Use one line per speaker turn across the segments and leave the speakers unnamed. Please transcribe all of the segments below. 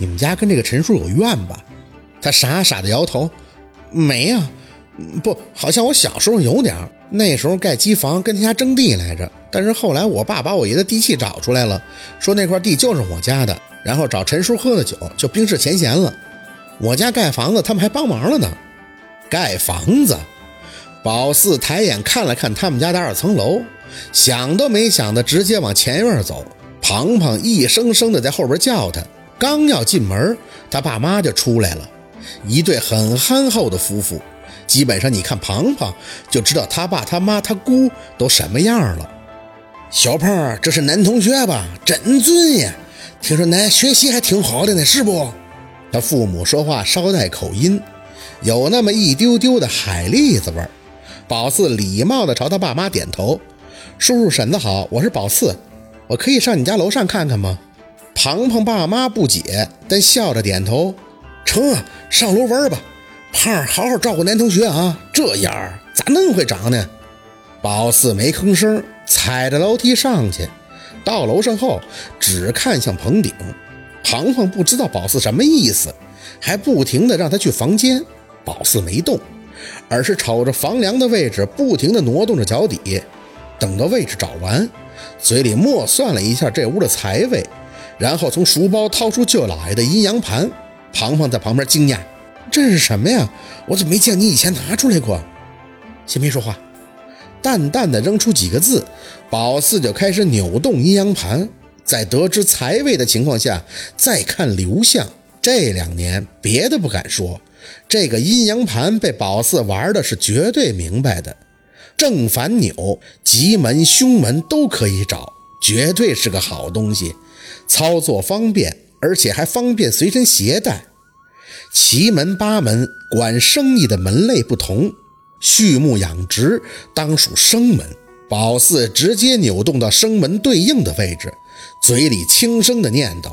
你们家跟这个陈叔有怨吧？”他傻傻的摇头：“没呀，不，好像我小时候有点儿那时候盖机房跟他家争地来着。但是后来我爸把我爷的地契找出来了，说那块地就是我家的，然后找陈叔喝了酒，就冰释前嫌了。我家盖房子，他们还帮忙了呢。盖房子。”宝四抬眼看了看他们家的二层楼，想都没想的直接往前院走。庞庞一声声的在后边叫他，刚要进门，他爸妈就出来了，一对很憨厚的夫妇。基本上你看庞庞就知道他爸他妈他姑都什么样了。小胖，这是男同学吧？真尊呀！听说男学习还挺好的呢，是不？他父母说话稍带口音，有那么一丢丢的海蛎子味儿。宝四礼貌地朝他爸妈点头：“叔叔婶子好，我是宝四，我可以上你家楼上看看吗？”庞庞爸妈不解，但笑着点头：“成啊，上楼玩吧。胖好好照顾男同学啊，这样咋能会长呢？”宝四没吭声，踩着楼梯上去。到楼上后，只看向棚顶。庞庞不知道宝四什么意思，还不停地让他去房间。宝四没动。而是瞅着房梁的位置，不停地挪动着脚底，等到位置找完，嘴里默算了一下这屋的财位，然后从书包掏出舅姥爷的阴阳盘。庞庞在旁边惊讶：“这是什么呀？我怎么没见你以前拿出来过？”先别说话，淡淡的扔出几个字，宝四就开始扭动阴阳盘，在得知财位的情况下再看流向。这两年别的不敢说。这个阴阳盘被宝四玩的是绝对明白的，正反扭、吉门、凶门都可以找，绝对是个好东西，操作方便，而且还方便随身携带。奇门八门管生意的门类不同，畜牧养殖当属生门，宝四直接扭动到生门对应的位置，嘴里轻声的念叨：“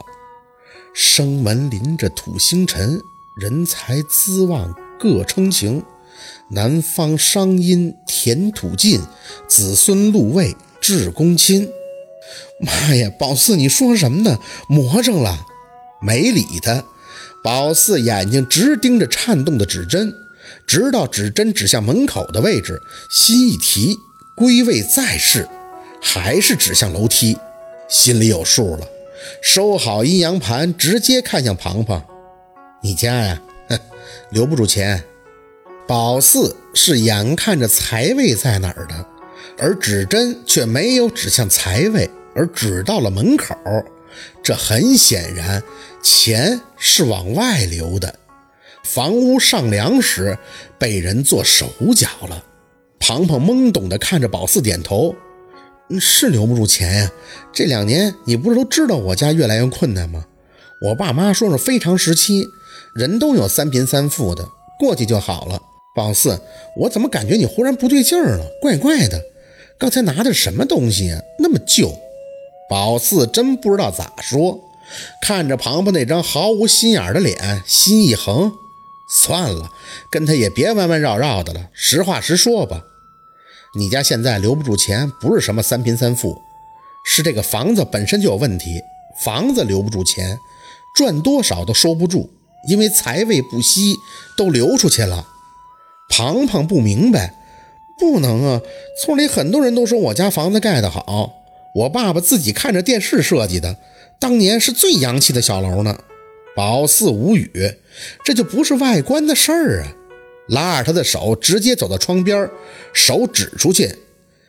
生门临着土星辰。”人才资旺各称情，南方商殷田土尽，子孙禄位至公亲。妈呀，宝四，你说什么呢？魔怔了，没理他。宝四眼睛直盯着颤动的指针，直到指针指向门口的位置，心一提，归位再试，还是指向楼梯，心里有数了。收好阴阳盘，直接看向庞庞。你家呀，哼，留不住钱。宝四是眼看着财位在哪儿的，而指针却没有指向财位，而指到了门口。这很显然，钱是往外流的。房屋上梁时被人做手脚了。庞庞懵懂地看着宝四，点头：“是留不住钱呀。这两年你不是都知道我家越来越困难吗？我爸妈说是非常时期。”人都有三贫三富的，过去就好了。宝四，我怎么感觉你忽然不对劲儿了？怪怪的。刚才拿的什么东西啊？那么旧。宝四真不知道咋说，看着庞庞那张毫无心眼的脸，心一横，算了，跟他也别弯弯绕绕的了，实话实说吧。你家现在留不住钱，不是什么三贫三富，是这个房子本身就有问题。房子留不住钱，赚多少都收不住。因为财位不息，都流出去了。庞庞不明白，不能啊！村里很多人都说我家房子盖得好，我爸爸自己看着电视设计的，当年是最洋气的小楼呢。宝四无语，这就不是外观的事儿啊！拉着他的手，直接走到窗边，手指出去：“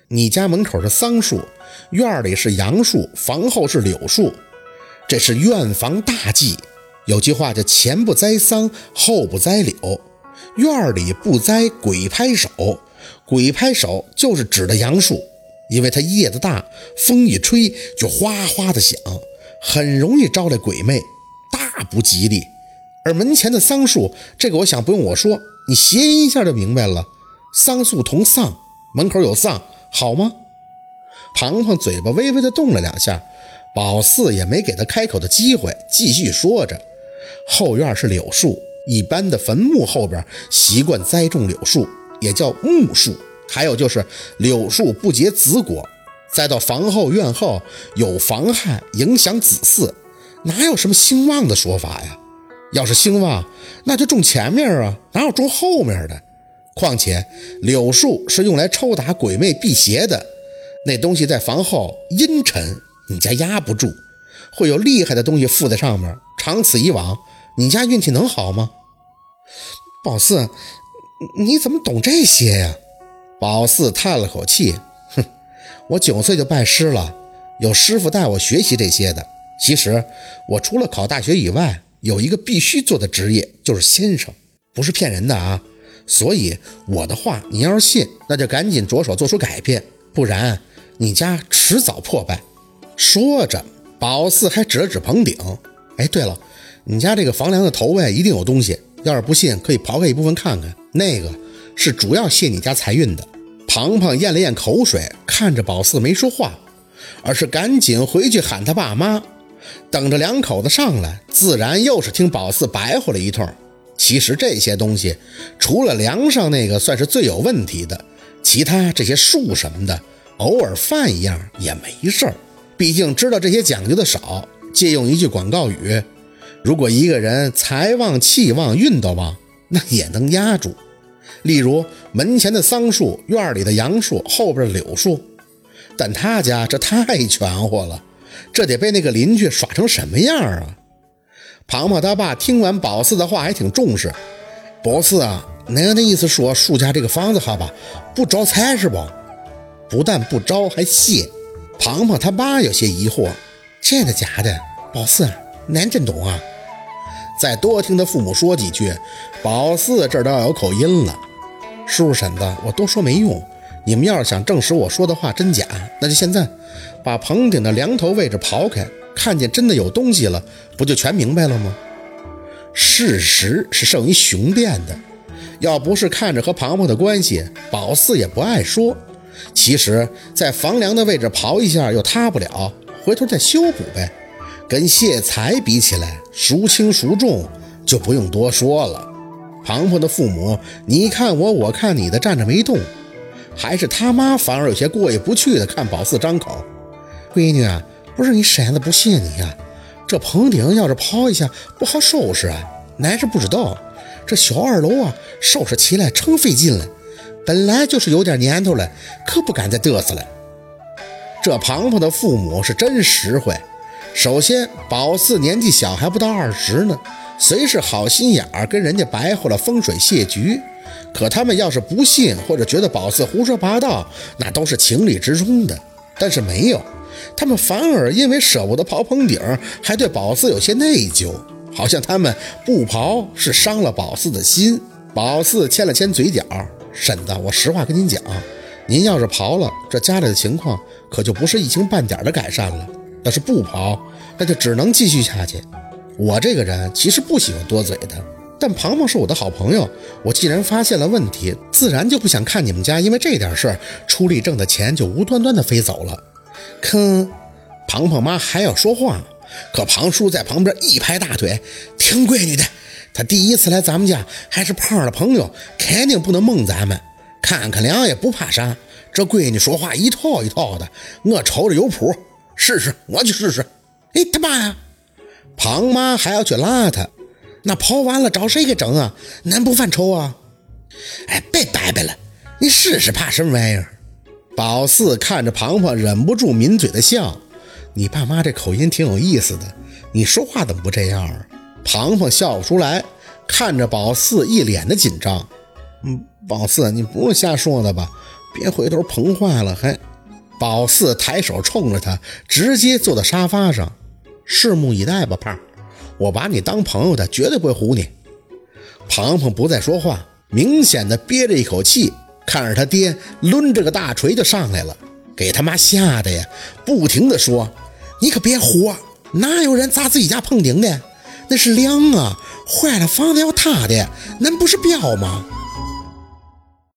你家门口是桑树，院里是杨树，房后是柳树，这是院房大忌。”有句话叫“前不栽桑，后不栽柳”，院里不栽鬼拍手。鬼拍手就是指的杨树，因为它叶子大，风一吹就哗哗的响，很容易招来鬼魅，大不吉利。而门前的桑树，这个我想不用我说，你谐音一下就明白了。桑树同丧，门口有丧，好吗？庞庞嘴巴微微的动了两下，宝四也没给他开口的机会，继续说着。后院是柳树，一般的坟墓后边习惯栽种柳树，也叫木树。还有就是柳树不结子果，栽到房后院后有妨害，影响子嗣。哪有什么兴旺的说法呀？要是兴旺，那就种前面啊，哪有种后面的？况且柳树是用来抽打鬼魅辟邪的，那东西在房后阴沉，你家压不住，会有厉害的东西附在上面。长此以往，你家运气能好吗？宝四，你怎么懂这些呀？宝四叹了口气，哼，我九岁就拜师了，有师傅带我学习这些的。其实我除了考大学以外，有一个必须做的职业，就是先生，不是骗人的啊。所以我的话，你要是信，那就赶紧着手做出改变，不然你家迟早破败。说着，宝四还指了指棚顶。哎，对了，你家这个房梁的头位一定有东西，要是不信，可以刨开一部分看看，那个是主要泄你家财运的。庞庞咽了咽口水，看着宝四没说话，而是赶紧回去喊他爸妈。等着两口子上来，自然又是听宝四白话了一通。其实这些东西，除了梁上那个算是最有问题的，其他这些树什么的，偶尔犯一样也没事儿。毕竟知道这些讲究的少。借用一句广告语：如果一个人财旺、气旺、运都旺，那也能压住。例如门前的桑树、院里的杨树、后边的柳树。但他家这太全乎了。这得被那个邻居耍成什么样啊！庞庞他爸听完宝四的话还挺重视。宝四啊，奶奶的意思说树家这个房子好吧，不招财是不？不但不招，还谢。庞庞他爸有些疑惑：真的假的？宝四，您真懂啊！再多听他父母说几句，宝四这儿都要有口音了。叔叔婶子，我多说没用。你们要是想证实我说的话真假，那就现在。把棚顶的梁头位置刨开，看见真的有东西了，不就全明白了吗？事实是胜于雄辩的。要不是看着和庞庞的关系，宝四也不爱说。其实，在房梁的位置刨一下又塌不了，回头再修补呗。跟谢财比起来，孰轻孰重就不用多说了。庞庞的父母，你看我，我看你的，站着没动。还是他妈反而有些过意不去的看宝四张口。闺女啊，不是你婶子不信你呀，这棚顶要是刨一下不好收拾啊。奶是不知道，这小二楼啊，收拾起来成费劲了。本来就是有点年头了，可不敢再嘚瑟了。这庞庞的父母是真实惠。首先，宝四年纪小，还不到二十呢，虽是好心眼儿跟人家白活了风水谢局，可他们要是不信或者觉得宝四胡说八道，那都是情理之中的。但是没有。他们反而因为舍不得刨棚顶，还对宝四有些内疚，好像他们不刨是伤了宝四的心。宝四牵了牵嘴角，婶子，我实话跟您讲，您要是刨了，这家里的情况可就不是一星半点的改善了；要是不刨，那就只能继续下去。我这个人其实不喜欢多嘴的，但庞庞是我的好朋友，我既然发现了问题，自然就不想看你们家因为这点事儿出力挣的钱就无端端的飞走了。可庞庞妈还要说话，可庞叔在旁边一拍大腿：“听闺女的，她第一次来咱们家，还是胖的朋友，肯定不能蒙咱们。看看梁也不怕啥，这闺女说话一套一套的，我瞅着有谱，试试，我去试试。”哎，他妈呀！庞妈还要去拉他，那刨完了找谁给整啊？难不犯愁啊？哎，别掰掰了，你试试，怕什么玩意儿？宝四看着庞庞，忍不住抿嘴的笑。你爸妈这口音挺有意思的，你说话怎么不这样啊？庞庞笑不出来，看着宝四一脸的紧张。嗯，宝四，你不是瞎说的吧？别回头碰坏了还。宝四抬手冲着他，直接坐到沙发上。拭目以待吧，胖，我把你当朋友的，绝对不会唬你。庞庞不再说话，明显的憋着一口气。看着他爹抡着个大锤就上来了，给他妈吓得呀，不停的说：“你可别胡，哪有人砸自己家棚顶的？那是梁啊，坏了房子要塌的，那不是彪吗？”